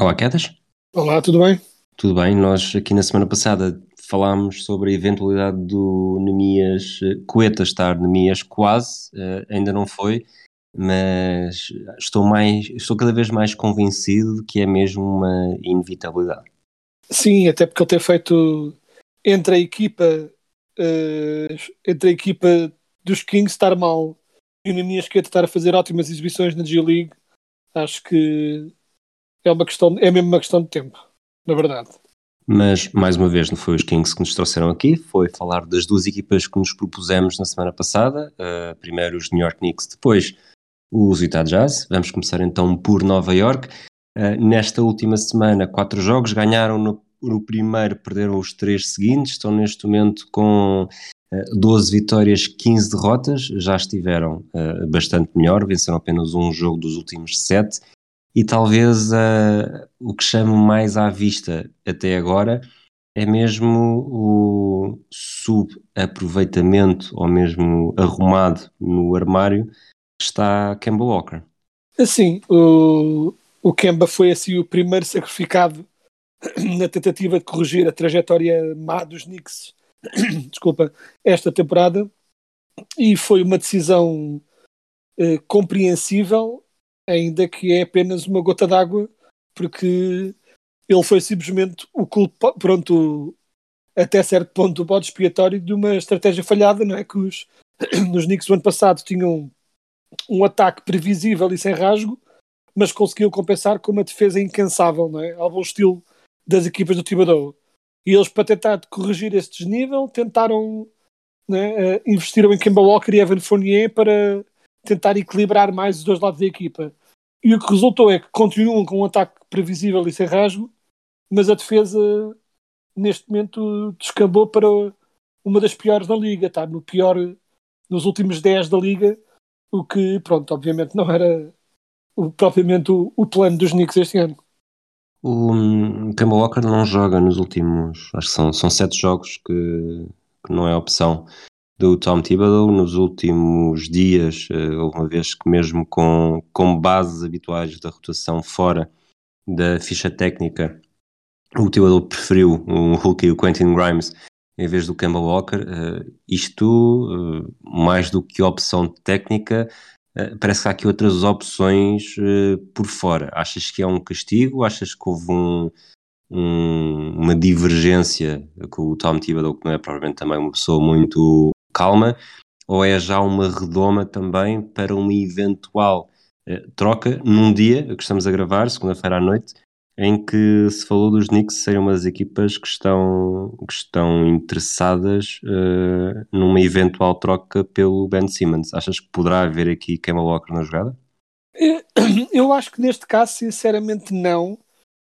Olá, Quedas. Olá, tudo bem? Tudo bem? Nós aqui na semana passada falámos sobre a eventualidade do Nemias eh, Coeta estar Nemias quase, eh, ainda não foi, mas estou mais, estou cada vez mais convencido que é mesmo uma inevitabilidade. Sim, até porque ele tem feito entre a equipa eh, entre a equipa dos Kings estar mal e o Nemias Queta estar a fazer ótimas exibições na G-League, acho que é uma questão, é mesmo uma questão de tempo, na verdade. Mas, mais uma vez, não foi os Kings que nos trouxeram aqui, foi falar das duas equipas que nos propusemos na semana passada. Uh, primeiro os New York Knicks, depois os Utah Jazz. Vamos começar então por Nova York. Uh, nesta última semana, quatro jogos, ganharam no, no, primeiro, perderam os três seguintes, estão neste momento com uh, 12 vitórias, 15 derrotas, já estiveram bastante melhor, venceram apenas um jogo dos últimos sete e talvez uh, o que chamo mais à vista até agora é mesmo o subaproveitamento ou mesmo arrumado no armário que está Kemba Walker. Assim, o, o Kemba foi assim o primeiro sacrificado na tentativa de corrigir a trajetória má dos Knicks desculpa, esta temporada e foi uma decisão uh, compreensível ainda que é apenas uma gota d'água, porque ele foi simplesmente o culpa, pronto, até certo ponto o bode expiatório de uma estratégia falhada, não é? Que os, os Knicks do ano passado tinham um ataque previsível e sem rasgo, mas conseguiu compensar com uma defesa incansável, não é? Ao bom estilo das equipas do Thibodeau. E eles, para tentar corrigir esse desnível, tentaram, né, uh, investiram em Kemba Walker e Evan Fournier para tentar equilibrar mais os dois lados da equipa. E o que resultou é que continuam com um ataque previsível e sem rasgo, mas a defesa neste momento descambou para uma das piores da liga, está no pior nos últimos 10 da liga, o que, pronto, obviamente não era o, propriamente o, o, plano dos Knicks este ano. O um, Kemba Walker não joga nos últimos, acho que são, são sete jogos que, que não é opção do Tom Thibodeau nos últimos dias, houve uma vez que mesmo com, com bases habituais da rotação fora da ficha técnica, o Thibodeau preferiu um rookie, o Quentin Grimes, em vez do Kemba Walker. Uh, isto, uh, mais do que opção técnica, parece que há aqui outras opções por fora. Achas que é um castigo? Achas que houve um, um, uma divergência com o Tom Thibodeau, que não é provavelmente também uma pessoa muito calma, ou é já uma redoma também para uma eventual eh, troca num dia que estamos a gravar, segunda-feira à noite, em que se falou dos Knicks serem uma das equipas que estão, que estão interessadas uh, numa eventual troca pelo Ben Simmons. Achas que poderá haver aqui Kemba Walker na jogada? Eu acho que neste caso, sinceramente, não.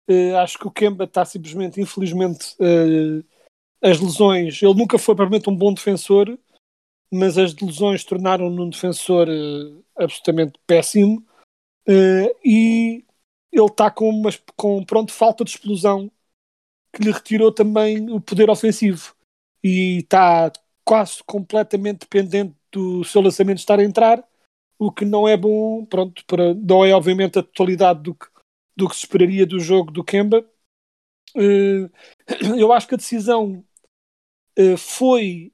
Uh, acho que o Kemba está simplesmente, infelizmente, uh, as lesões. Ele nunca foi provavelmente um bom defensor, mas as lesões tornaram-no um defensor uh, absolutamente péssimo uh, e ele está com, uma, com pronto, falta de explosão que lhe retirou também o poder ofensivo e está quase completamente dependente do seu lançamento estar a entrar, o que não é bom, pronto, para, não é obviamente a totalidade do que, do que se esperaria do jogo do Kemba. Uh, eu acho que a decisão foi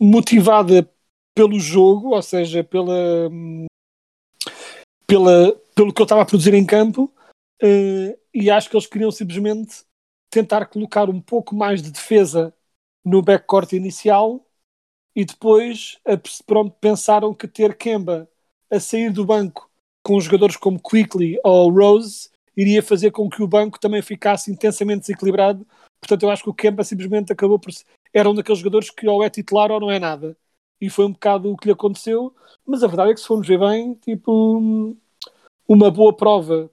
motivada pelo jogo, ou seja, pela, pela, pelo que eu estava a produzir em campo, uh, e acho que eles queriam simplesmente tentar colocar um pouco mais de defesa no backcourt inicial e depois pronto, pensaram que ter Kemba a sair do banco com jogadores como Quickly ou Rose iria fazer com que o banco também ficasse intensamente desequilibrado. Portanto, eu acho que o Kemba simplesmente acabou por era um daqueles jogadores que ou é titular ou não é nada. E foi um bocado o que lhe aconteceu, mas a verdade é que se formos ver bem, tipo, uma boa prova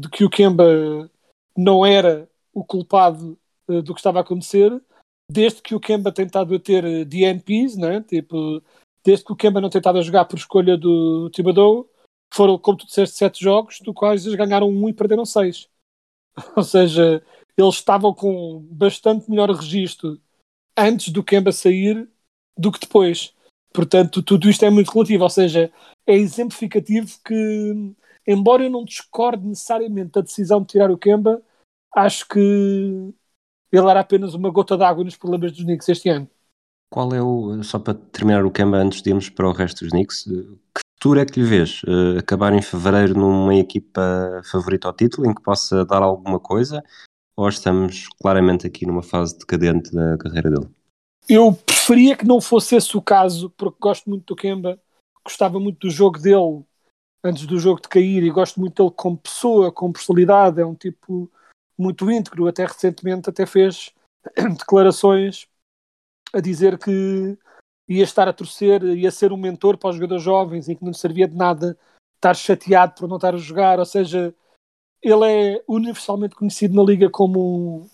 de que o Kemba não era o culpado uh, do que estava a acontecer, desde que o Kemba tem estado a ter eh, DNPs, né? tipo, desde que o Kemba não tem estado a jogar por escolha do Thibodeau, foram, como tu disseste, sete jogos, do quais eles ganharam um e perderam seis. Ou seja, eles estavam com bastante melhor registro antes do Kemba sair do que depois. Portanto, tudo isto é muito relativo, ou seja, é exemplificativo que, embora eu não discorde necessariamente da decisão de tirar o Kemba, acho que ele era apenas uma gota d'água nos problemas dos Knicks este ano. Qual é o, só para terminar o Kemba antes de irmos para o resto dos Knicks, que futuro é que lhe vês? Uh, acabar em fevereiro numa equipa favorita ao título, em que possa dar alguma coisa? Ou estamos claramente aqui numa fase decadente da carreira dele? Eu preferia que não fosse esse o caso, porque gosto muito do Kemba, gostava muito do jogo dele antes do jogo de cair e gosto muito dele como pessoa, como personalidade, é um tipo muito íntegro, até recentemente até fez declarações a dizer que ia estar a torcer, ia ser um mentor para os jogadores jovens e que não servia de nada estar chateado por não estar a jogar, ou seja, ele é universalmente conhecido na liga como um,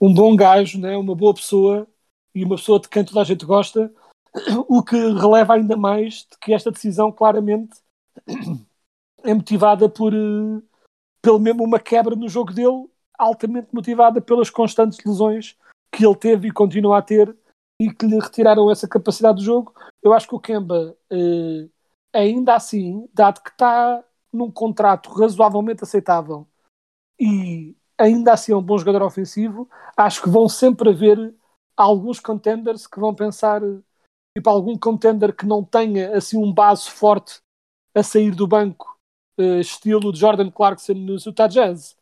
um bom gajo, né? uma boa pessoa e uma pessoa de quem toda a gente gosta, o que releva ainda mais de que esta decisão claramente é motivada por uh, pelo mesmo uma quebra no jogo dele, altamente motivada pelas constantes lesões que ele teve e continua a ter e que lhe retiraram essa capacidade do jogo. Eu acho que o Kemba, uh, ainda assim, dado que está num contrato razoavelmente aceitável e ainda assim é um bom jogador ofensivo, acho que vão sempre haver alguns contenders que vão pensar, tipo, algum contender que não tenha assim um base forte a sair do banco, uh, estilo de Jordan Clarkson no Utah Jazz.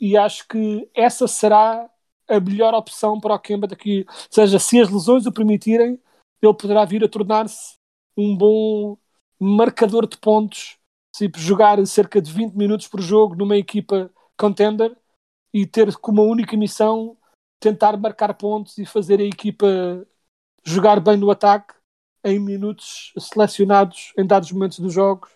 E acho que essa será a melhor opção para o Kemba daqui. Ou seja, se as lesões o permitirem, ele poderá vir a tornar-se um bom marcador de pontos, tipo, jogar cerca de 20 minutos por jogo numa equipa contender e ter como única missão tentar marcar pontos e fazer a equipa jogar bem no ataque em minutos selecionados em dados momentos dos jogos.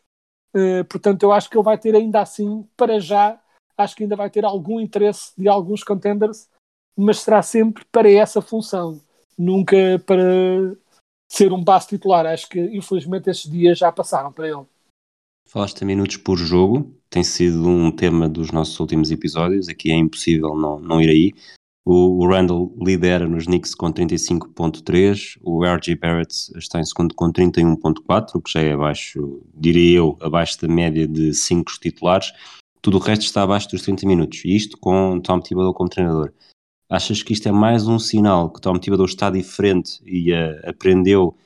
Uh, portanto, eu acho que ele vai ter ainda assim, para já, acho que ainda vai ter algum interesse de alguns contenders mas será sempre para essa função, nunca para ser um base titular. Acho que infelizmente esses dias já passaram para ele. Falaste em minutos por jogo, tem sido um tema dos nossos últimos episódios. Aqui é impossível não, não ir aí. O, o Randall lidera nos Knicks com 35.3, o RG Barrett está em segundo com 31.4, o que já é abaixo, diria eu, abaixo da média de 5 titulares. Tudo o resto está abaixo dos 30 minutos, e isto com Tom Thibodeau como treinador. Achas que isto é mais um sinal que Tom Thibodeau está diferente e uh, aprendeu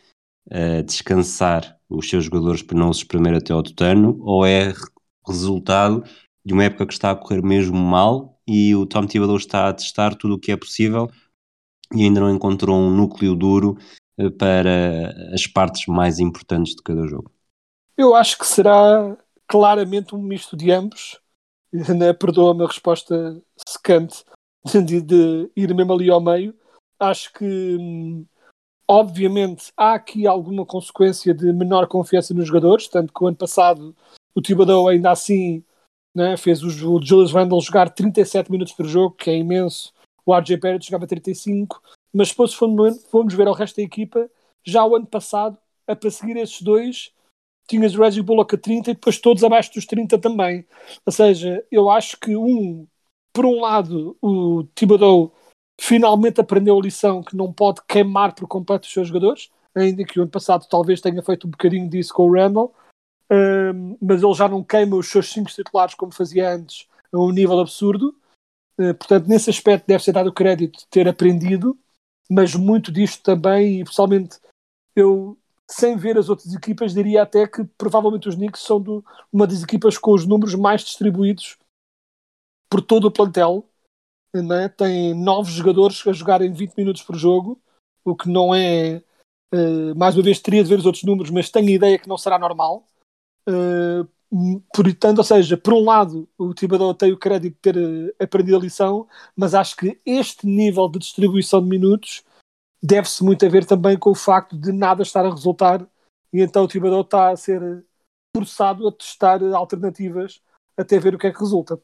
a descansar os seus jogadores para não se espremer até ao tutano, ou é resultado de uma época que está a correr mesmo mal e o Tom Thibodeau está a testar tudo o que é possível e ainda não encontrou um núcleo duro uh, para as partes mais importantes de cada jogo? Eu acho que será claramente um misto de ambos. Né? Perdoa-me a resposta secante, de, de, ir mesmo ali ao meio. Acho que, hum, obviamente, há aqui alguma consequência de menor confiança nos jogadores, tanto que o ano passado o Thibodeau ainda assim né, fez o, o Julius Randle jogar 37 minutos por jogo, que é imenso. O RJ Barrett jogava 35, mas depois se formos, formos ver o resto da equipa, já o ano passado, a perseguir esses dois, tinhas o Reggie Bullock a 30 e depois todos abaixo dos 30 também. Ou seja, eu acho que um por um lado, o Thibodeau finalmente aprendeu a lição que não pode queimar por completo os seus jogadores, ainda que o ano passado talvez tenha feito um bocadinho disso com o Randall, mas ele já não queima os seus cinco titulares como fazia antes a um nível absurdo. Uh, portanto, nesse aspecto deve ser dado o crédito de ter aprendido, mas muito disto também, e pessoalmente eu, sem ver as outras equipas, diria até que provavelmente os Knicks são do, uma das equipas com os números mais distribuídos por todo o plantel. Né? Tem nove jogadores a jogarem 20 minutos por jogo, o que não é. Uh, mais uma vez, teria de ver os outros números, mas tenho a ideia que não será normal. Uh, portanto, ou seja, por um lado, o Thibodeau tem o crédito de ter uh, aprendido a lição, mas acho que este nível de distribuição de minutos deve-se muito a ver também com o facto de nada estar a resultar e então o Thibodeau está a ser forçado a testar alternativas até ver o que é que resulta.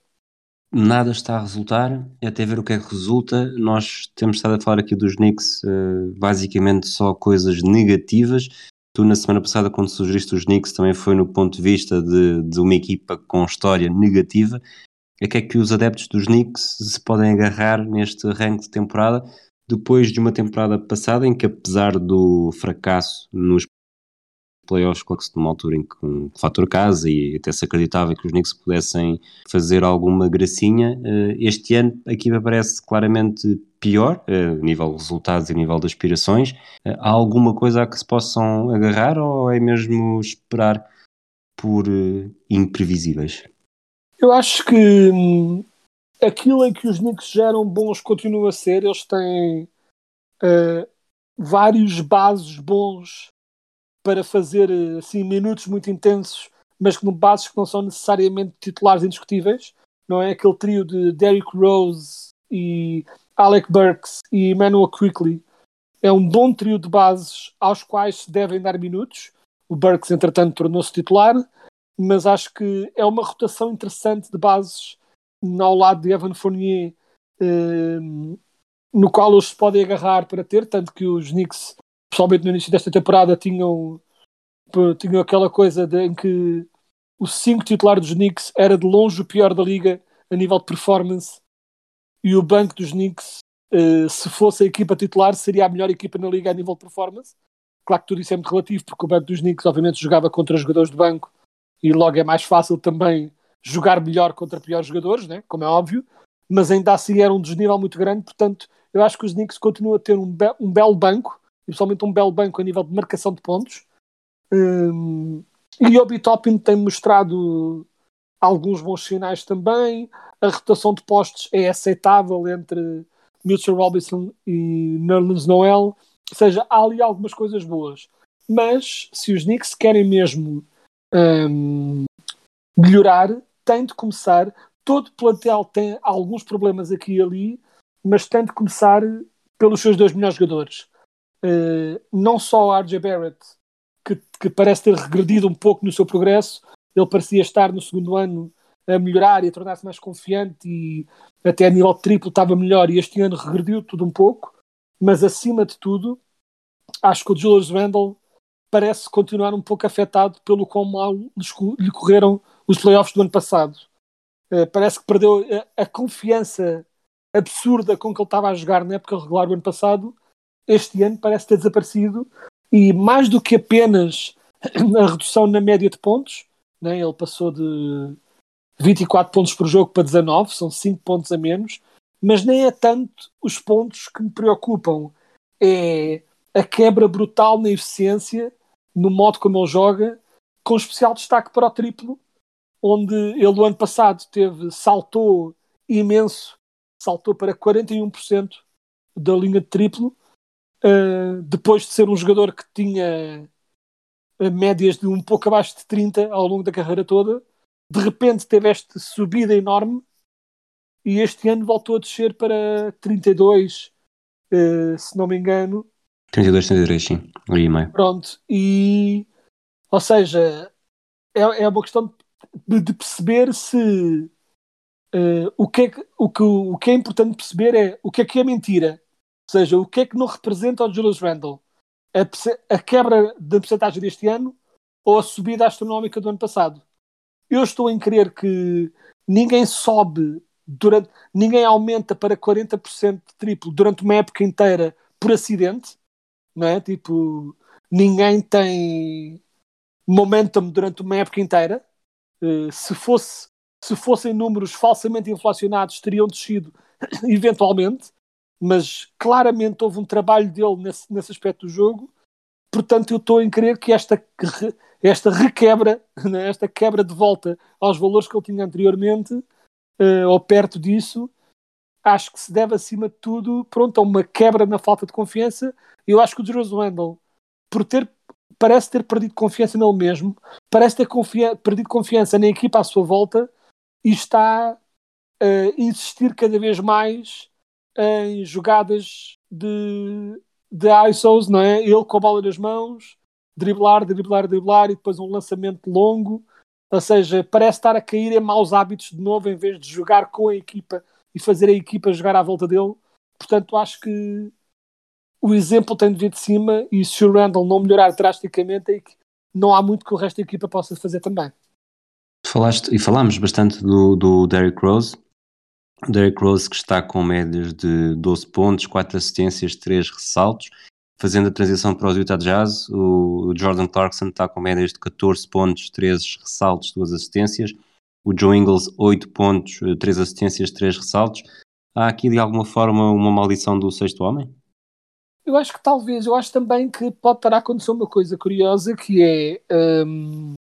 Nada está a resultar, até ver o que é que resulta. Nós temos estado a falar aqui dos Knicks, uh, basicamente só coisas negativas. Tu, na semana passada, quando sugeriste os Knicks, também foi no ponto de vista de, de uma equipa com história negativa. A que é que os adeptos dos Knicks se podem agarrar neste arranque de temporada, depois de uma temporada passada em que, apesar do fracasso nos playoffs, claro que numa altura em que um fator casa e até se acreditava que os Knicks pudessem fazer alguma gracinha, eh, este ano a equipa parece claramente pior, eh, a nível de resultados e a nível de aspirações. Eh, há alguma coisa a que se possam agarrar ou é mesmo esperar por imprevisíveis? Eu acho que hum, aquilo em que os Knicks geram bons continua a ser, eles têm uh, vários bases bons para fazer assim, minutos muito intensos, mas com bases que não são necessariamente titulares indiscutíveis. Não é aquele trio de Derrick Rose e Alec Burks e Emmanuel Quickly. É um bom trio de bases aos quais se devem dar minutos. O Burks, entretanto, tornou-se titular, mas acho que é uma rotação interessante de bases ao lado de Evan Fournier, eh, no qual se podem agarrar para ter, tanto que os Knicks pessoalmente no início desta temporada tinham, tinham aquela coisa de, em que o 5 titular dos Knicks era de longe o pior da liga a nível de performance e o banco dos Knicks, uh, se fosse a equipa titular, seria a melhor equipa na liga a nível de performance. Claro que tudo isso é muito relativo, porque o banco dos Knicks obviamente jogava contra jogadores de banco e logo é mais fácil também jogar melhor contra piores jogadores, né? como é óbvio, mas ainda assim era um desnível muito grande, portanto eu acho que os Knicks continuam a ter um, be um belo banco principalmente um belo banco a nível de marcação de pontos. Um, e o Bitopin tem mostrado alguns bons sinais também. A rotação de postos é aceitável entre Mitchell Robinson e Nerlens Noel. Ou seja, há ali algumas coisas boas. Mas se os Knicks querem mesmo um, melhorar, tem de começar. Todo plantel tem alguns problemas aqui e ali, mas tem de começar pelos seus dois melhores jogadores. Uh, não só a RJ Barrett, que, que, parece ter regredido um pouco no seu progresso, ele parecia estar no segundo ano a melhorar e a tornar-se mais confiante e até a nível triplo estava melhor e este ano regrediu tudo um pouco, mas acima de tudo, acho que o Julius Randle parece continuar um pouco afetado pelo quão mal lhe correram os playoffs do ano passado. Uh, parece que perdeu a, a confiança absurda com que ele estava a jogar na época regular do ano passado este ano parece ter desaparecido e mais do que apenas a redução na média de pontos, né? ele passou de 24 pontos por jogo para 19, são 5 pontos a menos, mas nem é tanto os pontos que me preocupam, é a quebra brutal na eficiência, no modo como ele joga, com especial destaque para o triplo, onde ele o ano passado teve, saltou imenso, saltou para 41% da linha de triplo, Uh, depois de ser um jogador que tinha uh, médias de um pouco abaixo de 30 ao longo da carreira toda, de repente teve esta subida enorme e este ano voltou a descer para 32, uh, se não me engano. 32, 33, sim, ali meio. Pronto, e ou seja, é, é uma questão de, de perceber se o, que é, o, que, o que é importante perceber é o que é que é mentira seja, o que é que não representa o Julius Randle? A, a quebra da porcentagem deste ano ou a subida astronómica do ano passado? Eu estou em crer que ninguém sobe durante, ninguém aumenta para 40% de triplo durante uma época inteira por acidente, não é? Tipo, ninguém tem momentum durante uma época inteira. Uh, se fosse se fossem números falsamente inflacionados, teriam descido eventualmente mas claramente houve um trabalho dele nesse, nesse aspecto do jogo. Portanto, eu estou em crer que esta, esta requebra, né, esta quebra de volta aos valores que ele tinha anteriormente, uh, ou perto disso, acho que se deve, acima de tudo, pronto, a uma quebra na falta de confiança. Eu acho que o Julius Randle, por ter parece ter perdido confiança nele mesmo, parece ter perdido confiança na equipa à sua volta e está a insistir cada vez mais em jogadas de, de ISOs, não é? Ele com a bola nas mãos, driblar, driblar, driblar e depois um lançamento longo. Ou seja, parece estar a cair em maus hábitos de novo em vez de jogar com a equipa e fazer a equipa jogar à volta dele. Portanto, acho que o exemplo tem de vir de cima e se o Randall não melhorar drasticamente, é não há muito que o resto da equipa possa fazer também. Falaste e falámos bastante do, do Derrick Rose. Derrick Rose que está com médias de 12 pontos, 4 assistências, 3 ressaltos. Fazendo a transição para os Utah Jazz, o Jordan Clarkson está com médias de 14 pontos, 13 ressaltos, 2 assistências. O Joe Ingles, 8 pontos, 3 assistências, 3 ressaltos. Há aqui de alguma forma uma maldição do sexto homem? Eu acho que talvez, eu acho também que pode estar a acontecer uma coisa curiosa que é hum,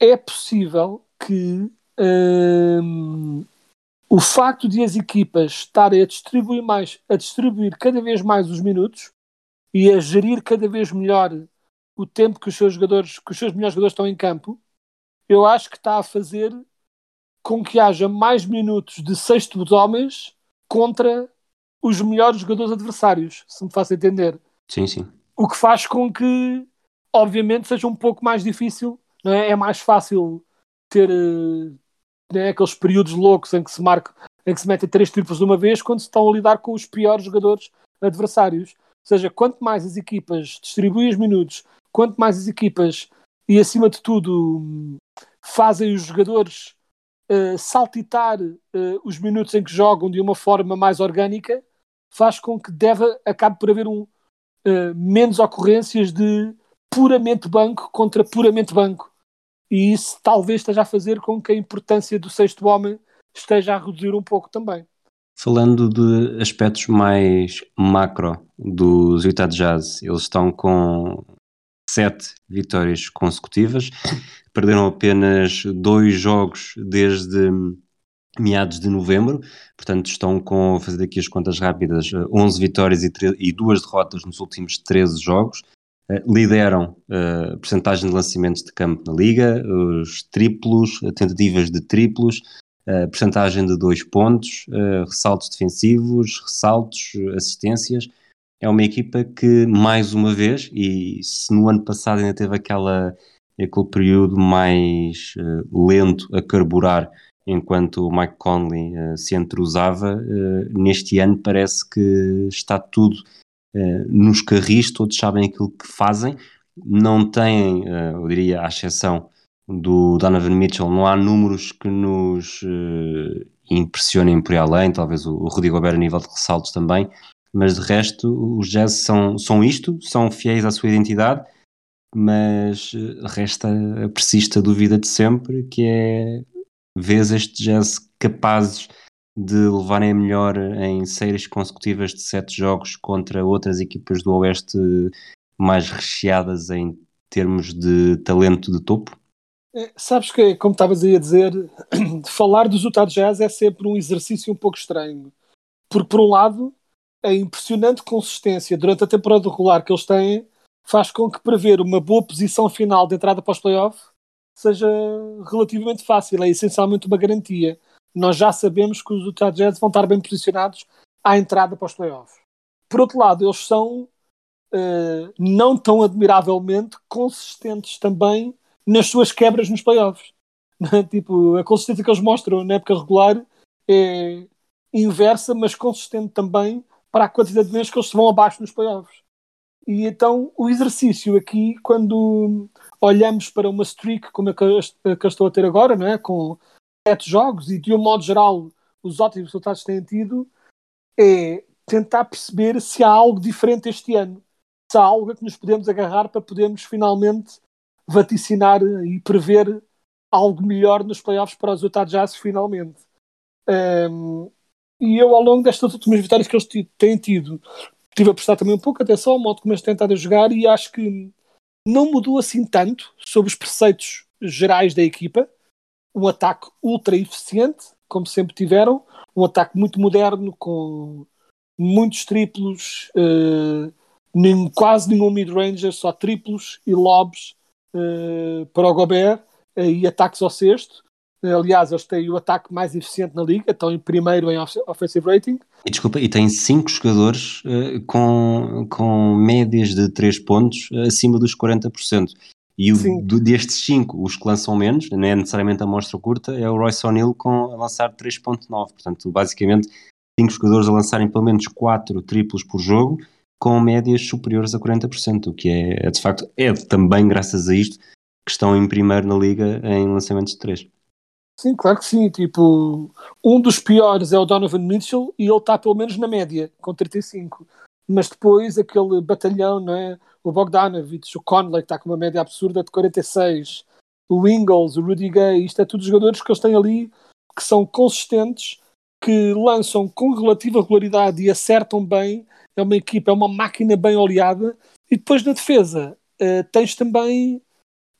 é possível que hum, o facto de as equipas estarem a distribuir mais, a distribuir cada vez mais os minutos e a gerir cada vez melhor o tempo que os seus jogadores, que os seus melhores jogadores estão em campo, eu acho que está a fazer com que haja mais minutos de sexto dos homens contra os melhores jogadores adversários, se me faço entender. Sim, sim. O que faz com que, obviamente, seja um pouco mais difícil, não é? é mais fácil ter né, aqueles períodos loucos em que se marca, em que se metem três triplos de uma vez quando se estão a lidar com os piores jogadores adversários. Ou seja, quanto mais as equipas distribuem os minutos, quanto mais as equipas e acima de tudo fazem os jogadores uh, saltitar uh, os minutos em que jogam de uma forma mais orgânica, faz com que deve, acabe por haver um, uh, menos ocorrências de puramente banco contra puramente banco. E isso talvez esteja a fazer com que a importância do sexto homem esteja a reduzir um pouco também. Falando de aspectos mais macro dos Utah Jazz, eles estão com sete vitórias consecutivas, perderam apenas dois jogos desde meados de novembro, portanto estão com, fazer aqui as contas rápidas, 11 vitórias e, e duas derrotas nos últimos 13 jogos, lideram a uh, percentagem de lançamentos de campo na liga, os triplos, tentativas de triplos, a uh, percentagem de dois pontos, uh, ressaltos defensivos, ressaltos, assistências, é uma equipa que mais uma vez, e se no ano passado ainda teve aquela, aquele período mais lento a carburar enquanto o Mike Conley se entrosava, neste ano parece que está tudo uh, nos carris, todos sabem aquilo que fazem, não têm, eu diria, à exceção do Donovan Mitchell, não há números que nos impressionem por aí além, talvez o, o Rudy Gobert a nível de ressaltos também, mas de resto os Jazz são, são isto, são fiéis à sua identidade, mas resta, persiste a dúvida de sempre, que é vês este Jazz capazes de levarem a melhor em séries consecutivas de sete jogos contra outras equipas do Oeste mais recheadas em termos de talento de topo? É, sabes que, como estavas aí a dizer, falar dos Utah Jazz é sempre um exercício um pouco estranho. Porque, por um lado, a impressionante consistência durante a temporada regular que eles têm faz com que prever uma boa posição final de entrada para os playoffs seja relativamente fácil, é essencialmente uma garantia. Nós já sabemos que os Utah Jazz vão estar bem posicionados à entrada para os playoffs. Por outro lado, eles são uh, não tão admiravelmente consistentes também nas suas quebras nos playoffs. tipo, a consistência que eles mostram na época regular é inversa, mas consistente também para a quantidade de vezes que eles vão abaixo nos playoffs. E então o exercício aqui, quando olhamos para uma streak como a que eu estou a ter agora, não é? com sete jogos e de um modo geral os ótimos resultados que têm tido, é tentar perceber se há algo diferente este ano. Se há algo a que nos podemos agarrar para podermos finalmente vaticinar e prever algo melhor nos playoffs para os Utah Jazz finalmente. Um, e eu, ao longo destas últimas vitórias que eles têm tido, estive a prestar também um pouco atenção ao modo como eles a jogar e acho que não mudou assim tanto sobre os preceitos gerais da equipa. Um ataque ultra eficiente, como sempre tiveram, um ataque muito moderno, com muitos triplos, uh, nem, quase nenhum mid-ranger, só triplos e lobs uh, para o Gobert uh, e ataques ao sexto. Aliás, eles têm o ataque mais eficiente na liga, estão em primeiro em offensive rating. E desculpa, e tem cinco jogadores uh, com, com médias de 3 pontos acima dos 40%. E o, do, destes cinco, os que lançam menos, não é necessariamente a mostra curta, é o Royce O'Neill com a lançar 3.9. Portanto, basicamente, cinco jogadores a lançarem pelo menos 4 triplos por jogo, com médias superiores a 40%, o que é, é de facto, é também graças a isto que estão em primeiro na liga em lançamentos de 3. Sim, claro que sim. Tipo, um dos piores é o Donovan Mitchell e ele está pelo menos na média, com 35. Mas depois aquele batalhão, não é? O Bogdanovich, o Conley, que está com uma média absurda de 46, o Ingles, o Rudy Gay, isto é tudo jogadores que eles têm ali que são consistentes, que lançam com relativa regularidade e acertam bem. É uma equipa, é uma máquina bem oleada. E depois na defesa uh, tens também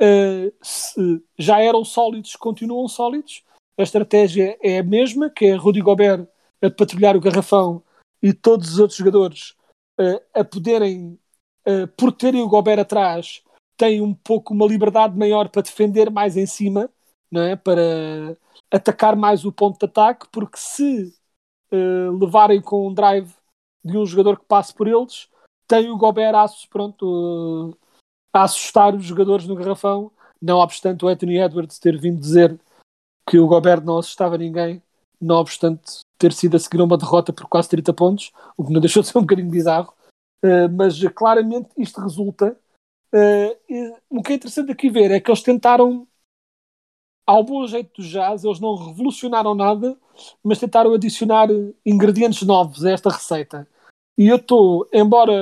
uh, se já eram sólidos, continuam sólidos. A estratégia é a mesma, que é Rudy Gobert a patrulhar o garrafão e todos os outros jogadores uh, a poderem, por terem o Gobert atrás, têm um pouco uma liberdade maior para defender mais em cima, não é? para atacar mais o ponto de ataque, porque se uh, levarem com um drive de um jogador que passe por eles, tem o Gobert pronto, a assustar os jogadores no garrafão, não obstante o Anthony Edwards ter vindo dizer que o Gobert não assustava ninguém, não obstante ter sido a seguir uma derrota por quase 30 pontos, o que não deixou de ser um bocadinho bizarro, uh, mas claramente isto resulta. Uh, o que é interessante aqui ver é que eles tentaram, ao bom jeito do jazz, eles não revolucionaram nada, mas tentaram adicionar ingredientes novos a esta receita. E eu estou, embora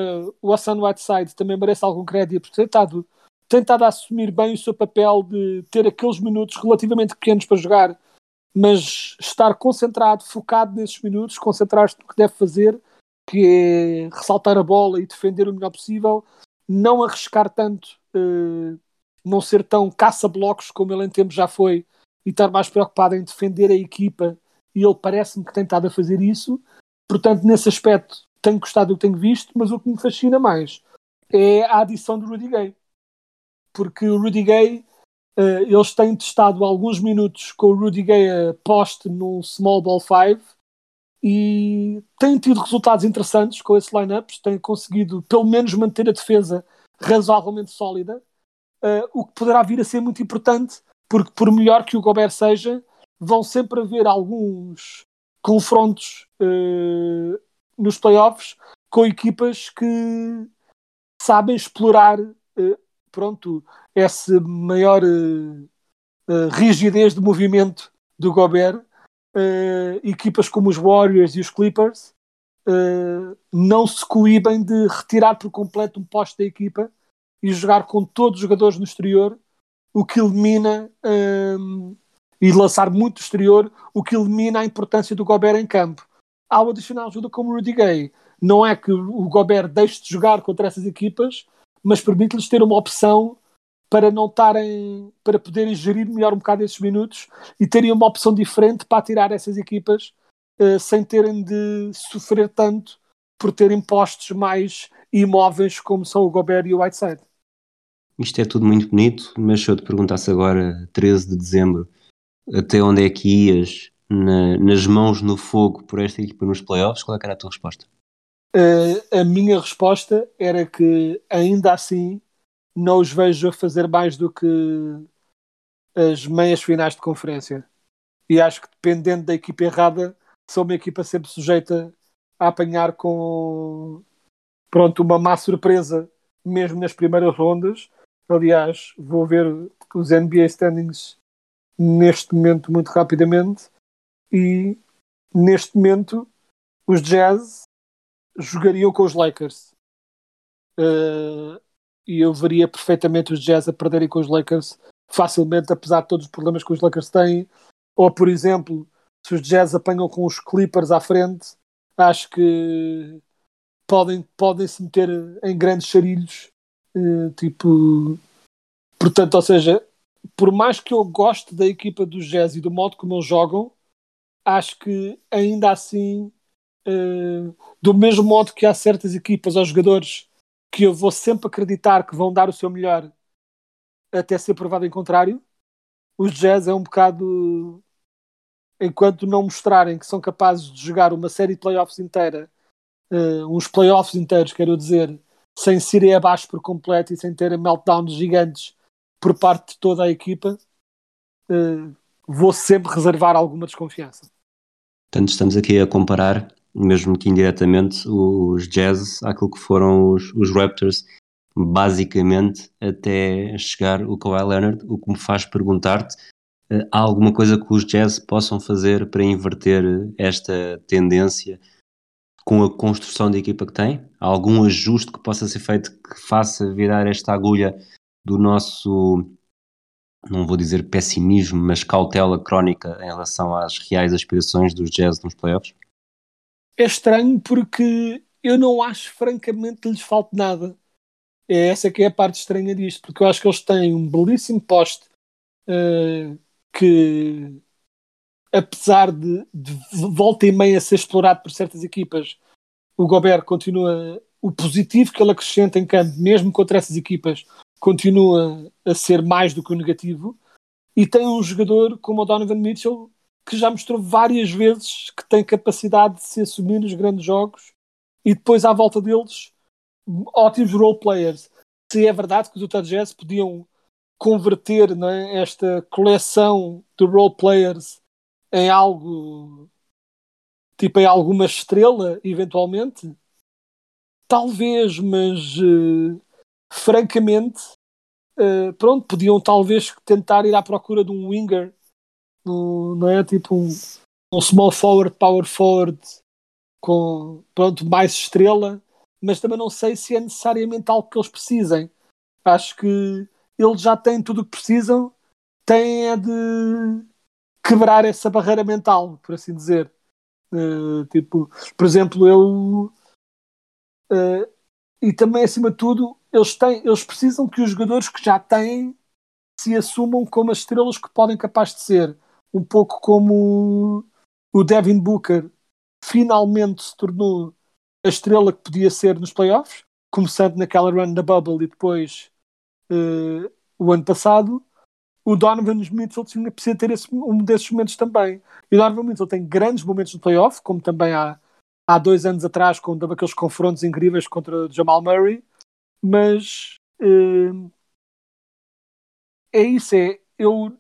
o Hassan Whiteside também mereça algum crédito por ter tentado, tentado assumir bem o seu papel de ter aqueles minutos relativamente pequenos para jogar, mas estar concentrado, focado nesses minutos, concentrar-se no que deve fazer, que é ressaltar a bola e defender o melhor possível, não arriscar tanto, uh, não ser tão caça-blocos como ele em tempo já foi, e estar mais preocupado em defender a equipa, e ele parece-me que tem estado a fazer isso. Portanto, nesse aspecto, tenho gostado do que tenho visto, mas o que me fascina mais é a adição do Rudy Gay. Porque o Rudy Gay, uh, eles têm testado alguns minutos com o Rudy Gay a poste no Small Ball 5 e têm tido resultados interessantes com esses lineups, têm conseguido pelo menos manter a defesa razoavelmente sólida, uh, o que poderá vir a ser muito importante, porque por melhor que o Gobert seja, vão sempre haver alguns confrontos uh, nos playoffs com equipas que sabem explorar uh, pronto, essa maior uh, rigidez de movimento do Gobert. Equipas como os Warriors e os Clippers não se coíbem de retirar por completo um poste da equipa e jogar com todos os jogadores no exterior, o que elimina e lançar muito exterior, o que elimina a importância do Gobert em campo. Ao adicionar ajuda como Rudy Gay, não é que o Gobert deixe de jogar contra essas equipas, mas permite-lhes ter uma opção para não estarem, para poderem gerir melhor um bocado esses minutos e terem uma opção diferente para tirar essas equipas uh, sem terem de sofrer tanto por terem postos mais imóveis como são o Gobert e o Whiteside. Isto é tudo muito bonito, mas se eu te perguntasse agora, 13 de dezembro, até onde é que ias na, nas mãos no fogo por esta equipa nos playoffs, qual é era a tua resposta? Uh, a minha resposta era que ainda assim não os vejo a fazer mais do que as meias finais de conferência. E acho que dependendo da equipa errada, são uma equipa sempre sujeita a apanhar com pronto, uma má surpresa mesmo nas primeiras rondas. Aliás, vou ver os NBA standings neste momento muito rapidamente e neste momento os Jazz jogariam com os Lakers. Uh, e eu veria perfeitamente os Jazz a perderem com os Lakers facilmente, apesar de todos os problemas que os Lakers têm. Ou, por exemplo, se os Jazz apanham com os Clippers à frente, acho que podem, podem se meter em grandes charilhos. Uh, tipo, portanto, ou seja, por mais que eu goste da equipa dos Jazz e do modo como eles jogam, acho que ainda assim, uh, do mesmo modo que há certas equipas ou jogadores que eu vou sempre acreditar que vão dar o seu melhor até ser provado em contrário. Os Jazz é um bocado enquanto não mostrarem que são capazes de jogar uma série de playoffs inteira, uh, uns playoffs inteiros, quero dizer, sem se irem abaixo por completo e sem terem meltdowns gigantes por parte de toda a equipa, uh, vou sempre reservar alguma desconfiança. Portanto, estamos aqui a comparar, mesmo que indiretamente, os Jazz àquilo que foram os, os Raptors, basicamente até chegar o Kawhi Leonard, o que me faz perguntar-te eh, há alguma coisa que os Jazz possam fazer para inverter esta tendência com a construção de equipa que tem? Há algum ajuste que possa ser feito que faça virar esta agulha do nosso, não vou dizer pessimismo, mas cautela crónica em relação às reais aspirações dos Jazz nos playoffs? É estranho porque eu não acho francamente que lhes falte nada. É essa que é a parte estranha disto, porque eu acho que eles têm um belíssimo poste uh, que apesar de, de, volta e meia ser explorado por certas equipas, o Gobert continua o positivo que ele acrescenta em campo, mesmo contra essas equipas, continua a ser mais do que o negativo. E tem um jogador como o Donovan Mitchell que já mostrou várias vezes que tem capacidade de se assumir nos grandes jogos e depois à volta deles ótimos role players. Se é verdade que os Utah Jazz podiam converter é, esta coleção de role players em algo tipo em alguma estrela eventualmente talvez mas uh, francamente uh, pronto podiam talvez tentar ir à procura de um winger não é tipo um, um small forward power forward com pronto mais estrela mas também não sei se é necessariamente algo que eles precisem acho que eles já têm tudo o que precisam, têm é de quebrar essa barreira mental, por assim dizer. Uh, tipo, por exemplo, eu uh, e também acima de tudo, eles têm, eles precisam que os jogadores que já têm se assumam como as estrelas que podem capaz de ser, um pouco como o Devin Booker finalmente se tornou a estrela que podia ser nos playoffs, começando naquela run da bubble e depois uh, o ano passado, o Donovan Mitchell tinha, precisa ter esse, um desses momentos também. E o Donovan Mitchell tem grandes momentos no playoff, como também há, há dois anos atrás, com aqueles confrontos incríveis contra Jamal Murray, mas uh, é isso, é, eu,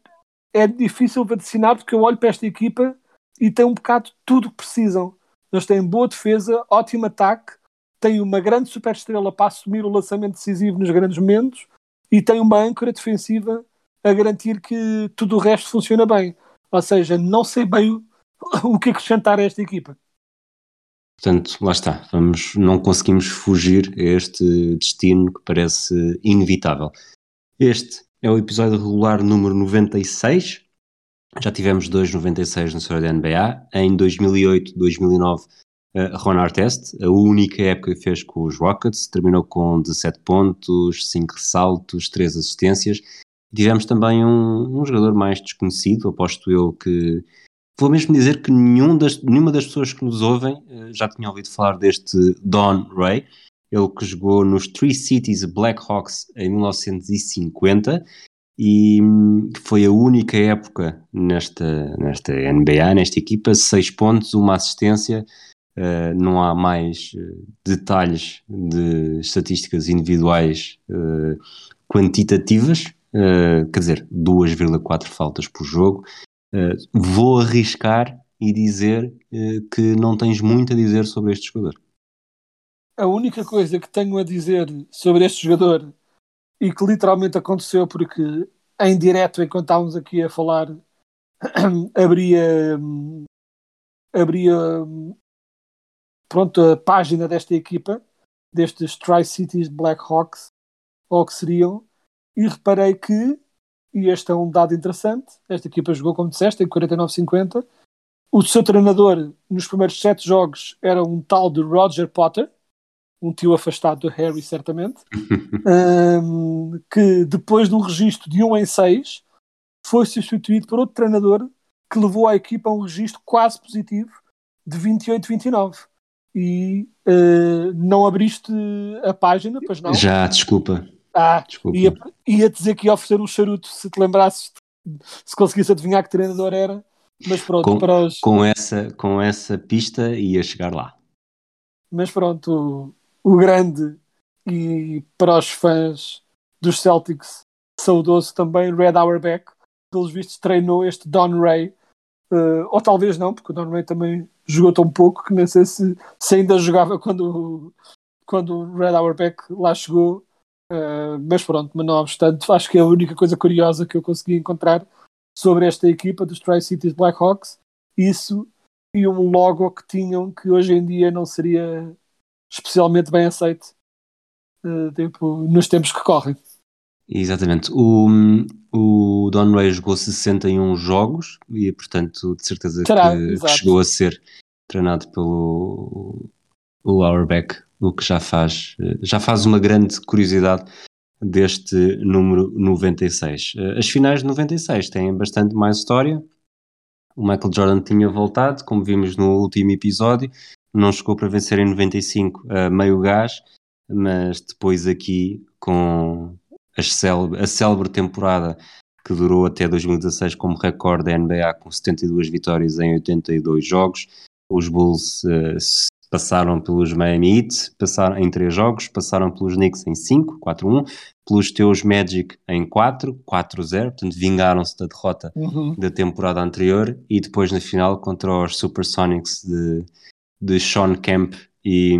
é difícil vaticinar porque eu olho para esta equipa e tem um bocado tudo o que precisam. Eles têm boa defesa, ótimo ataque, têm uma grande superestrela para assumir o lançamento decisivo nos grandes momentos e tem uma âncora defensiva a garantir que tudo o resto funciona bem. Ou seja, não sei bem o, o que acrescentar a esta equipa. Portanto, lá está, vamos, não conseguimos fugir a este destino que parece inevitável. Este é o episódio regular número 96. Já tivemos dois 96 na história da NBA. Em 2008, 2009 uh, Ron Artest, a única época que fez com os Rockets, terminou com 17 pontos, 5 ressaltos, 3 assistências. Tivemos também um, um jogador mais desconhecido, aposto eu que vou mesmo dizer que nenhum das, nenhuma das pessoas que nos ouvem uh, já tinha ouvido falar deste Don Ray, ele que jogou nos Three Cities Blackhawks em 1950 e hum, foi a única época nesta, nesta NBA, nesta equipa, 6 pontos, uma assistência, Uh, não há mais uh, detalhes de estatísticas individuais uh, quantitativas, quer dizer, 2,4 faltas por jogo. vou arriscar e dizer que não tens muito a dizer sobre este jogador. A única coisa que tenho a dizer sobre este jogador e que literalmente aconteceu porque em direto, enquanto estávamos aqui a falar, abria abria pronto, a página desta equipa, destes Tri-Cities Blackhawks, ou que seriam, e reparei que, e este é um dado interessante, esta equipa jogou, como disseste, em 49-50, o seu treinador nos primeiros sete jogos era um tal de Roger Potter, um tio afastado do Harry, certamente, um, que depois de um registro de 1 em 6 foi substituído por outro treinador que levou a equipa a um registro quase positivo de 28-29 e uh, não abriste a página, pois não? Já, desculpa. Ah, desculpa. Ia, ia dizer que ia oferecer um charuto se te lembrasses, se conseguisse adivinhar que treinador era, mas pronto, com, para os... com, essa, com essa pista ia chegar lá. Mas pronto, o, grande e para os fãs dos Celtics, saudoso também, Red Auerbach, pelos vistos treinou este Don Ray, uh, ou talvez não, porque o Don Ray também jogou tão pouco que nem sei se, se ainda jogava quando, quando o Red Auerbach lá chegou. Uh, mas pronto, mas não obstante, acho que é a única coisa curiosa que eu consegui encontrar sobre esta equipa dos Tri-Cities Blackhawks. Isso e um logo que tinham que hoje em dia não seria especialmente bem aceito uh, tipo, nos tempos que correm. Exatamente. O, o Don Ray jogou 61 jogos e, portanto, de certeza que, que, chegou a ser treinado pelo o Auerbach, o que já faz, já faz uma grande curiosidade deste número 96. As finais de 96 têm bastante mais história. O Michael Jordan tinha voltado, como vimos no último episódio, não chegou para vencer em 95 a meio gás, mas depois aqui com célebre, a célebre temporada que durou até 2016 como recorde da NBA com 72 vitórias em 82 jogos. Os Bulls uh, passaram pelos Miami Heat passaram em 3 jogos, passaram pelos Knicks em 5, 4-1, pelos teus Magic em 4, 4-0, portanto vingaram-se da derrota uhum. da temporada anterior e depois na final contra os Supersonics de, de Sean Kemp e,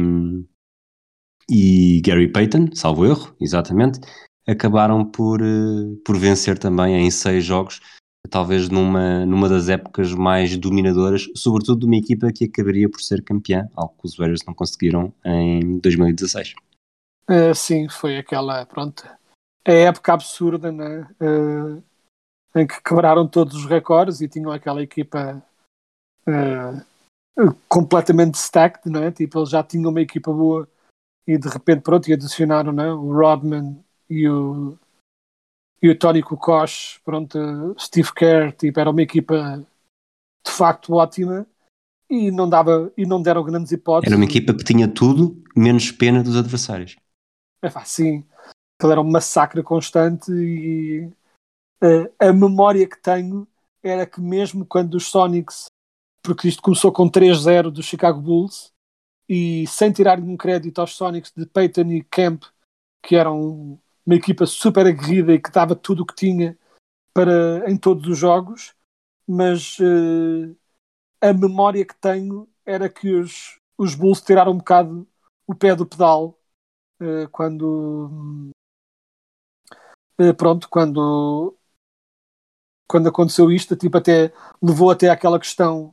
e Gary Payton, salvo erro, exatamente, acabaram por, eh, por vencer também em seis jogos, talvez numa, numa das épocas mais dominadoras, sobretudo de uma equipa que acabaria por ser campeã, algo que os Warriors não conseguiram em 2016. Uh, eh, sim, foi aquela, pronto, a época absurda, né? Uh, em que quebraram todos os recordes e tinham aquela equipa uh, completamente stacked, não é? Tipo, eles já tinham uma equipa boa e de repente, pronto, e adicionaram né? o Rodman e o, e o Tony Kukoc, pronto, Steve Kerr, tipo, era uma equipa de facto ótima e não dava e não deram grandes hipóteses. Era uma equipa que tinha tudo menos pena dos adversários. É fácil, sim. Aquilo era um massacre constante e uh, a memória que tenho era que mesmo quando os Sonics, porque isto começou com 3-0 do Chicago Bulls e sem tirar nenhum crédito aos Sonics de Peyton e Camp, que eram uma equipa super aguerrida e que dava tudo o que tinha para, em todos os jogos, mas uh, a memória que tenho era que os, os Bulls tiraram um bocado o pé do pedal uh, quando uh, pronto, quando quando aconteceu isto, tipo até levou até aquela questão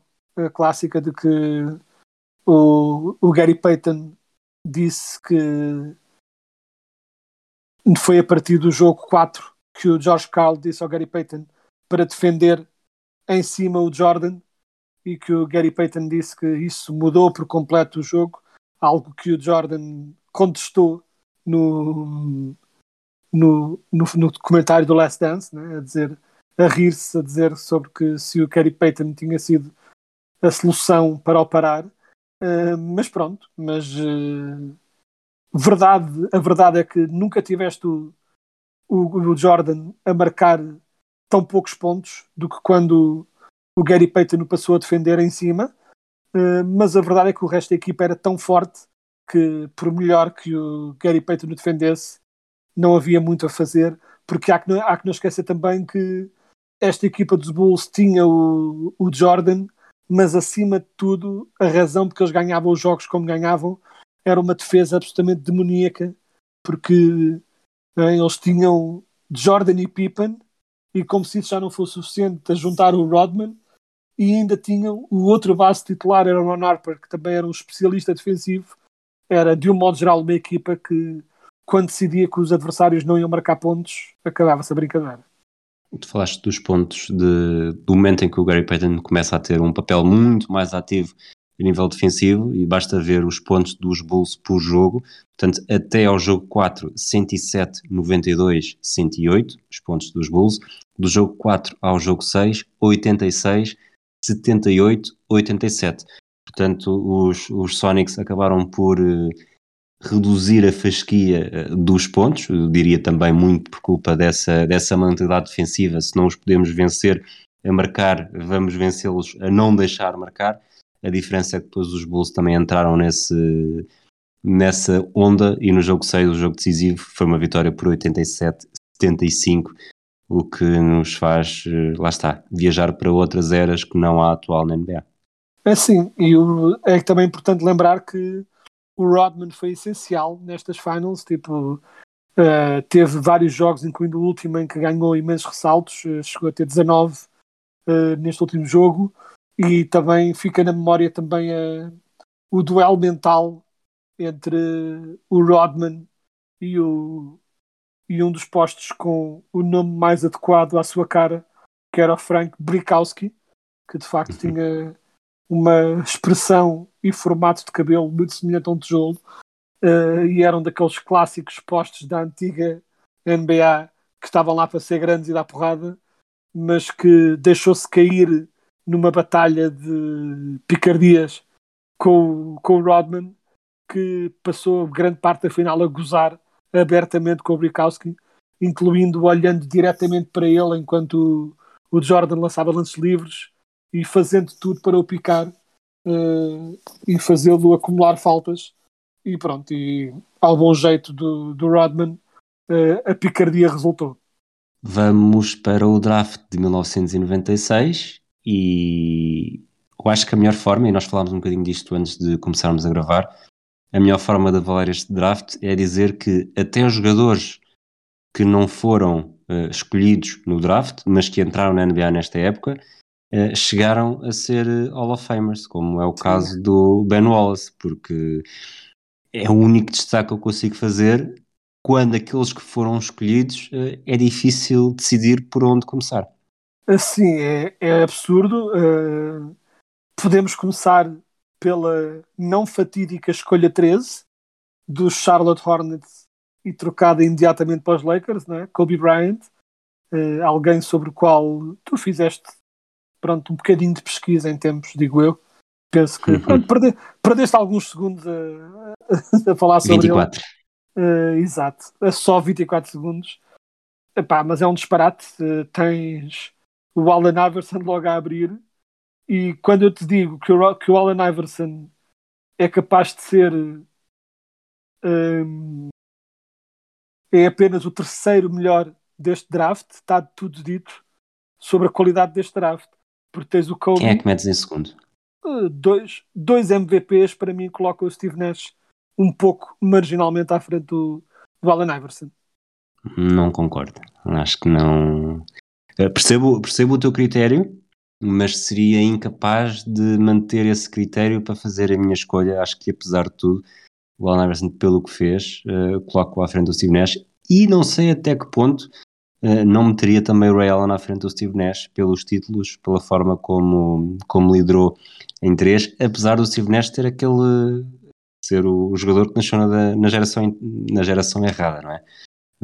clássica de que o, o Gary Payton disse que foi a partir do jogo 4 que o George Carl disse ao Gary Payton para defender em cima o Jordan e que o Gary Payton disse que isso mudou por completo o jogo, algo que o Jordan contestou no, no, no, no do Last Dance, né? a dizer, a rir-se, a dizer sobre que se o Gary Payton tinha sido a solução para o parar. Uh, mas pronto, mas uh, verdade, a verdade é que nunca tiveste o, o, o, Jordan a marcar tão poucos pontos do que quando o Gary Payton passou a defender em cima. Uh, mas a verdade é que o resto da equipa era tão forte que, por melhor que o Gary Payton defendesse, não havia muito a fazer. Porque há que, não, há que não esquecer também que esta equipa dos Bulls tinha o, o Jordan, mas acima de tudo, a razão porque eles ganhavam os jogos como ganhavam era uma defesa absolutamente demoníaca, porque né, eles tinham Jordan e Pippen, e como se isso já não fosse suficiente, a juntar o Rodman, e ainda tinham o outro base titular, era o Ron Harper, que também era um especialista defensivo. Era, de um modo geral, uma equipa que, quando decidia que os adversários não iam marcar pontos, acabava-se a brincadeira. Tu falaste dos pontos de, do momento em que o Gary Payton começa a ter um papel muito mais ativo a nível defensivo e basta ver os pontos dos Bulls por jogo. Portanto, até ao jogo 4, 107, 92, 108, os pontos dos Bulls. Do jogo 4 ao jogo 6, 86, 78, 87. portanto os, os Sonics acabaram por uh, reduzir a fasquia uh, dos pontos, eu diria também muito por culpa dessa, dessa mentalidade defensiva, se não os podemos vencer a marcar, vamos vencê-los a não deixar marcar, a diferença é que depois os Bulls também entraram nesse, nessa onda e no jogo 6, o jogo decisivo, foi uma vitória por 87-75, o que nos faz, eh, lá está, viajar para outras eras que não há atual na NBA. É sim, e o, é também importante lembrar que o Rodman foi essencial nestas finals, tipo, uh, teve vários jogos, incluindo o último em que ganhou imensos ressaltos, uh, chegou a ter 19 uh, neste último jogo, e também fica na memória também o duelo mental entre o Rodman e o, e um dos postos com o nome mais adequado à sua cara, que era o Frank Brikowski, que de facto tinha uma expressão e formato de cabelo muito semelhante a um tijolo, uh, e eram daqueles clássicos postos da antiga NBA que estavam lá para ser grandes e dar porrada, mas que deixou-se cair numa batalha de picardias com, com o Rodman, que passou grande parte da final a gozar abertamente com o Brikowski, incluindo olhando diretamente para ele enquanto o, o Jordan lançava lances livres e fazendo tudo para o picar uh, e fazê-lo acumular faltas. E pronto, e ao bom jeito do, do Rodman, uh, a picardia resultou. Vamos para o draft de 1996 e eu acho que a melhor forma, e nós falámos um bocadinho disto antes de começarmos a gravar, a melhor forma de avaliar este draft é dizer que até os jogadores que não foram uh, escolhidos no draft, mas que entraram na NBA nesta época, uh, chegaram a ser eh, Hall of Famers, como é o caso do Ben Wallace, porque é o único destaque que eu consigo fazer. Quando aqueles que foram escolhidos é difícil decidir por onde começar. Assim, é, é absurdo. podemos começar pela não fatídica escolha 13 dos Charlotte Hornets e trocada imediatamente para os Lakers, né? Kobe Bryant, uh, alguém sobre o qual tu fizeste pronto, um bocadinho de pesquisa em tempos, digo eu. Penso que pronto, perde, perdeste alguns segundos a, a falar sobre 24. ele. Uh, exato, só 24 segundos. Epá, mas é um disparate. Uh, tens o Allen Iverson logo a abrir e quando eu te digo que o, que o Allen Iverson é capaz de ser um, é apenas o terceiro melhor deste draft, está tudo dito sobre a qualidade deste draft. Porque tens o Kobe. Quem é que metes em segundo? Uh, dois, dois MVPs para mim colocam o Steve Nash um pouco marginalmente à frente do, do Allen Iverson. Não concordo. Acho que não. Percebo, percebo o teu critério, mas seria incapaz de manter esse critério para fazer a minha escolha. Acho que, apesar de tudo, o Allen Iverson, pelo que fez, uh, coloco à frente do Steve Nash e não sei até que ponto uh, não meteria também o Ray Allen à frente do Steve Nash pelos títulos, pela forma como, como liderou em três, apesar do Steve Nash ter aquele ser o, o jogador que nasceu na, na, geração, na geração errada, não é?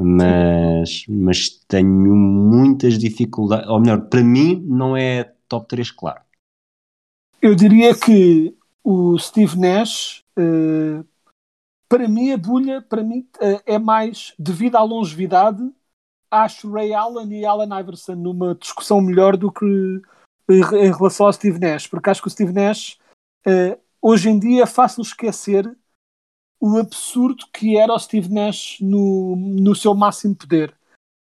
Mas, mas tenho muitas dificuldades, ou melhor, para mim não é top 3, claro. Eu diria que o Steve Nash, uh, para mim, a bulha para mim, uh, é mais devido à longevidade. Acho Ray Allen e Allen Iverson numa discussão melhor do que em relação ao Steve Nash, porque acho que o Steve Nash uh, hoje em dia é fácil esquecer o absurdo que era o Steve Nash no, no seu máximo poder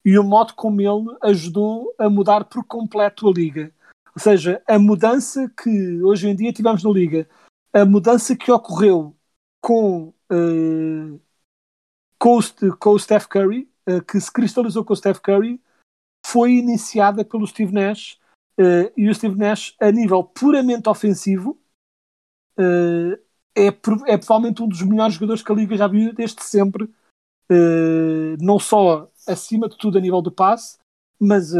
e o modo como ele ajudou a mudar por completo a liga. Ou seja, a mudança que hoje em dia tivemos na Liga, a mudança que ocorreu com, uh, com, o, com o Steph Curry, uh, que se cristalizou com o Steph Curry, foi iniciada pelo Steve Nash. Uh, e o Steve Nash, a nível puramente ofensivo, é, é provavelmente um dos melhores jogadores que a Liga já viu desde sempre. não só acima de tudo a nível do passe, mas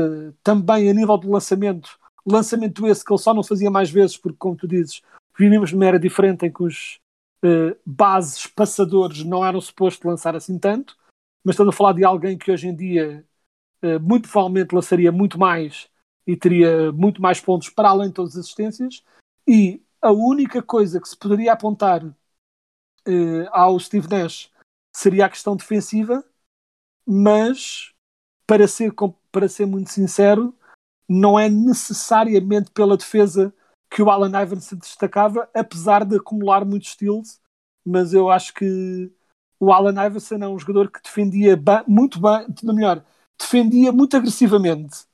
também a nível do lançamento lançamento esse que ele só não fazia mais vezes, porque, como tu dizes, vivíamos numa era diferente em que os uh, bases passadores não eram supostos lançar assim tanto, mas estamos a falar de alguém que hoje em dia uh, muito provavelmente lançaria muito mais e teria muito mais pontos para além de todas as assistências. E a única coisa que se poderia apontar uh, ao Steve Nash seria a questão defensiva, mas para ser, para ser muito sincero, não é necessariamente pela defesa que o Allen Iverson destacava, apesar de acumular muitos steals, mas eu acho que o Allen Iverson é um jogador que defendia muito bem, melhor, defendia muito agressivamente,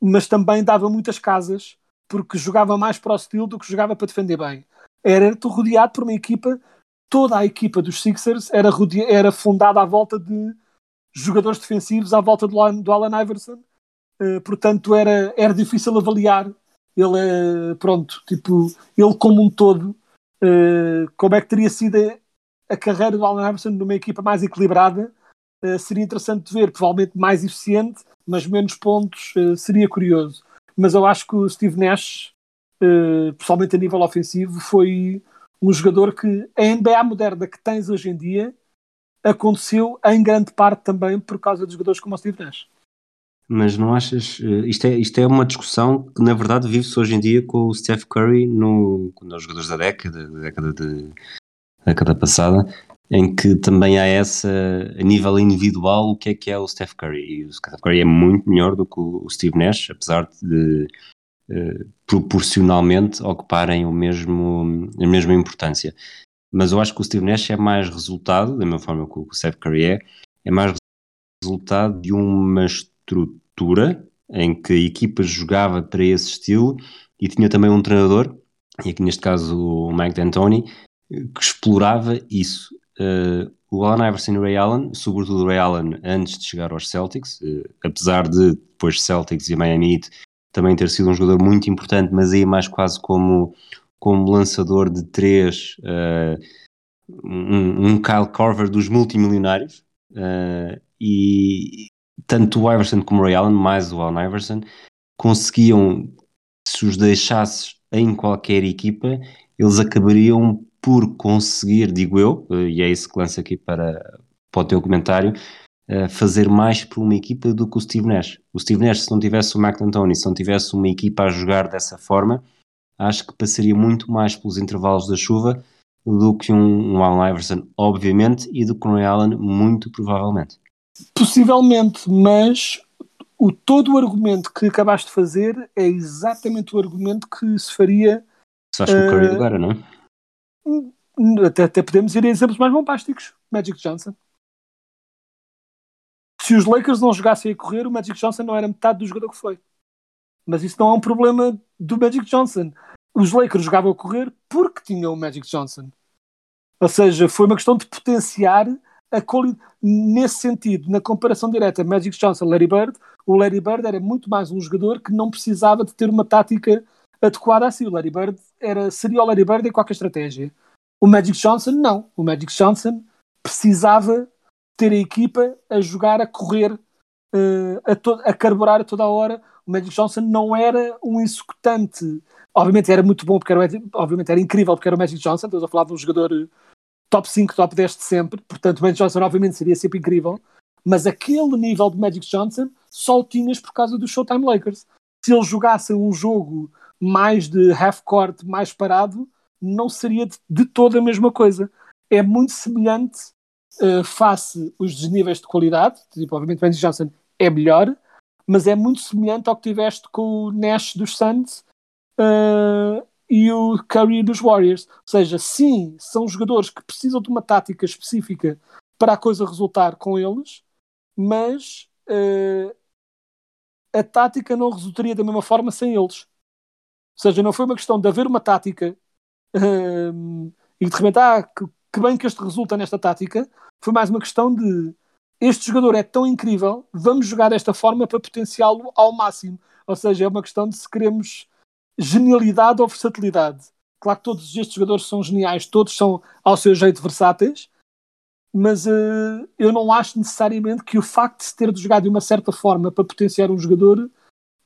mas também dava muitas casas, porque jogava mais para o estilo do que jogava para defender bem. Era rodeado por uma equipa, toda a equipa dos Sixers era, era fundada à volta de jogadores defensivos, à volta do, do Allen Iverson, uh, portanto era, era difícil avaliar ele é, pronto, tipo, ele como um todo, uh, como é que teria sido a, carreira do Allen Iverson numa equipa mais equilibrada, uh, seria interessante de ver, provavelmente mais eficiente, mas menos pontos, seria curioso. Mas eu acho que o Steve Nash, uh, pessoalmente a nível ofensivo, foi um jogador que a NBA moderna que tens hoje em dia aconteceu em grande parte também por causa dos jogadores como o Steve Nash. Mas não achas. Eh, isto é, isto é uma discussão que, na verdade, vive-se hoje em dia com o Steph Curry no, nos jogadores da década, da década, de, década passada, em que também há essa, a nível individual, o que é que é o Steph Curry. E o Steph Curry é muito melhor do que o Steve Nash, apesar de uh, proporcionalmente ocuparem o mesmo, a mesma importância. Mas eu acho que o Steve Nash é mais resultado, da mesma forma que o Steph Curry é, é mais resultado de uma estrutura em que a equipa jogava para esse estilo e tinha também um treinador, e aqui neste caso o Mike D'Antoni, que explorava isso. Uh, o Allen Iverson e o Ray Allen, sobretudo o Ray Allen antes de chegar aos Celtics, uh, apesar de depois Celtics e Miami Heat também ter sido um jogador muito importante, mas aí mais quase como, como lançador de três, uh, um, um Kyle Corver dos multimilionários, e, tanto o Iverson como o Ray Allen, mais o Allen Iverson, conseguiam, se os deixasses em qualquer equipa, eles acabariam por conseguir, digo eu, eh, e é isso que lança aqui para, para o teu comentário, eh, fazer mais por uma equipa do que o Steve Nash. O Steve Nash, se não tivesse o D'Antoni, se não tivesse uma equipa a jogar dessa forma, acho que passaria muito mais pelos intervalos da chuva do que um, um Allen Iverson, obviamente, e do que um Allen, muito provavelmente. Possivelmente, mas o, todo o argumento que acabaste de fazer é exatamente o argumento que se faria. Só acho que o Curry uh, agora, não é? Até, até podemos ir a exemplos mais bombásticos. Magic Johnson. Se os Lakers não jogassem a correr, o Magic Johnson não era metade do jogador que foi. Mas isso não é um problema do Magic Johnson. Os Lakers jogavam a correr porque tinham o Magic Johnson. Ou seja, foi uma questão de potenciar a qualidade, nesse sentido, na comparação direta Magic Johnson Larry Bird, o Larry Bird era muito mais um jogador que não precisava de ter uma tática adequada a si. O Larry Bird era, seria o Larry Bird em qualquer estratégia. O Magic Johnson, não. O Magic Johnson precisava ter a equipa a jogar, a correr, uh, a, a carburar a toda a hora. O Magic Johnson não era um executante. Obviamente era muito bom, porque era, obviamente era incrível, porque era o Magic Johnson. Estamos a falar de um jogador top 5, top 10 de sempre, portanto o Magic Johnson obviamente seria sempre incrível, mas aquele nível de Magic Johnson só o tinhas por causa do Showtime Lakers. Se eles jogassem um jogo mais de half-court, mais parado, não seria de, toda a mesma coisa. É muito semelhante uh, face os desníveis de qualidade, tipo, obviamente Magic Johnson é melhor, mas é muito semelhante ao que tiveste com o Nash dos Suns uh, e o Curry dos Warriors. Ou seja, sim, são jogadores que precisam de uma tática específica para a coisa resultar com eles, mas uh, a tática não resultaria da mesma forma sem eles. Ou seja, não foi uma questão de haver uma tática uh, e de repente, ah, que, que bem que este resulta nesta tática, foi mais uma questão de este jogador é tão incrível, vamos jogar desta forma para potenciá-lo ao máximo. Ou seja, é uma questão de se queremos genialidade ou versatilidade. Claro que todos estes jogadores são geniais, todos são ao seu jeito versáteis, mas uh, eu não acho necessariamente que o facto de se ter de jogar de uma certa forma para potenciar um jogador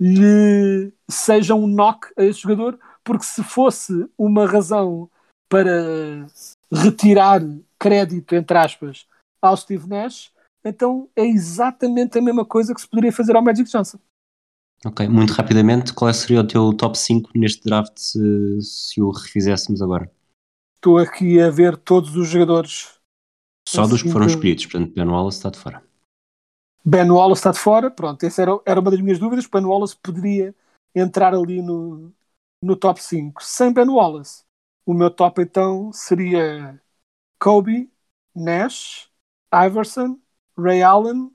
lhe seja um knock a esse jogador, porque se fosse uma razão para retirar crédito, entre aspas, ao Steve Nash, então é exatamente a mesma coisa que se poderia fazer ao Magic Johnson. Ok, muito rapidamente, qual seria o teu top 5 neste draft se, se o refizéssemos agora? Estou aqui a ver todos os jogadores. Só dos que foram Assim, escolhidos, portanto, Ben Wallace está de fora. Ben Wallace está de fora, pronto, essa era, era uma das minhas dúvidas. Ben Wallace poderia entrar ali no, no top 5. Sem Ben Wallace, o meu top então seria Kobe, Nash, Iverson, Ray Allen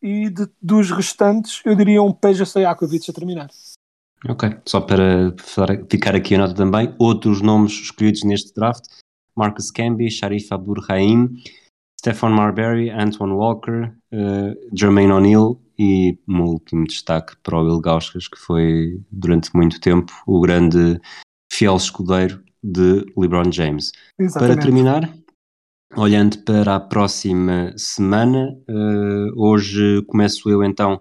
e de- dos restantes eu diria um Peja Stojakovic a terminar. Ok, só para ficar aqui a nota também, outros nomes escolhidos neste draft, Marcus Camby, Sharif Abdur-Rahim, Stefan Marbury, Antoine Walker, eh, Jermaine O'Neal e um último destaque para o Will Gauskas, que foi durante muito tempo o grande fiel escudeiro de LeBron James. Para Exatamente. terminar, olhando para a próxima semana, eh, hoje começo eu então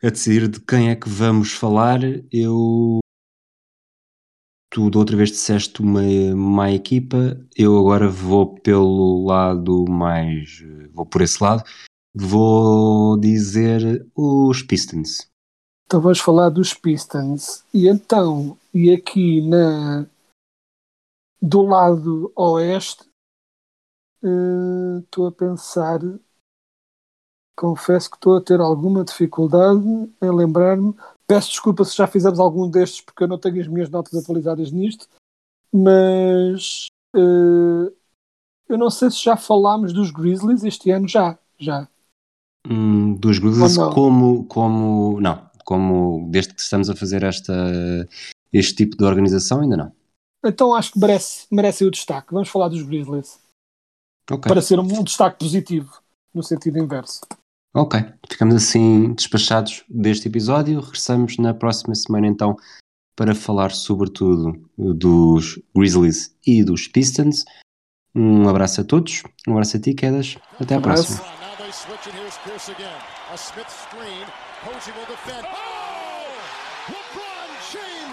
a decidir de quem é que vamos falar. Eu. Tu da outra vez disseste uma má equipa, eu agora vou pelo lado mais. vou por esse lado. Vou dizer os Pistons. Então vamos falar dos Pistons. E então, e aqui na do lado oeste, eh, estou a pensar, confesso que estou a ter alguma dificuldade em lembrar-me. Peço desculpa se já fizemos algum destes, porque eu não tenho as minhas notas atualizadas nisto, mas eh, eu não sei se já falámos dos Grizzlies este ano, já, já. Hum, dos Grizzlies como, como. Não, como desde que estamos a fazer esta, este tipo de organização, ainda não. Então acho que merece, merece o destaque. Vamos falar dos Grizzlies. Ok. para ser um, um destaque positivo no sentido inverso. Ok, ficamos assim despachados deste episódio. Regressamos na próxima semana então para falar sobretudo dos Grizzlies e dos Pistons. Um abraço a todos, um abraço a ti, Quedas. Até à Abraço. próxima.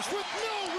Now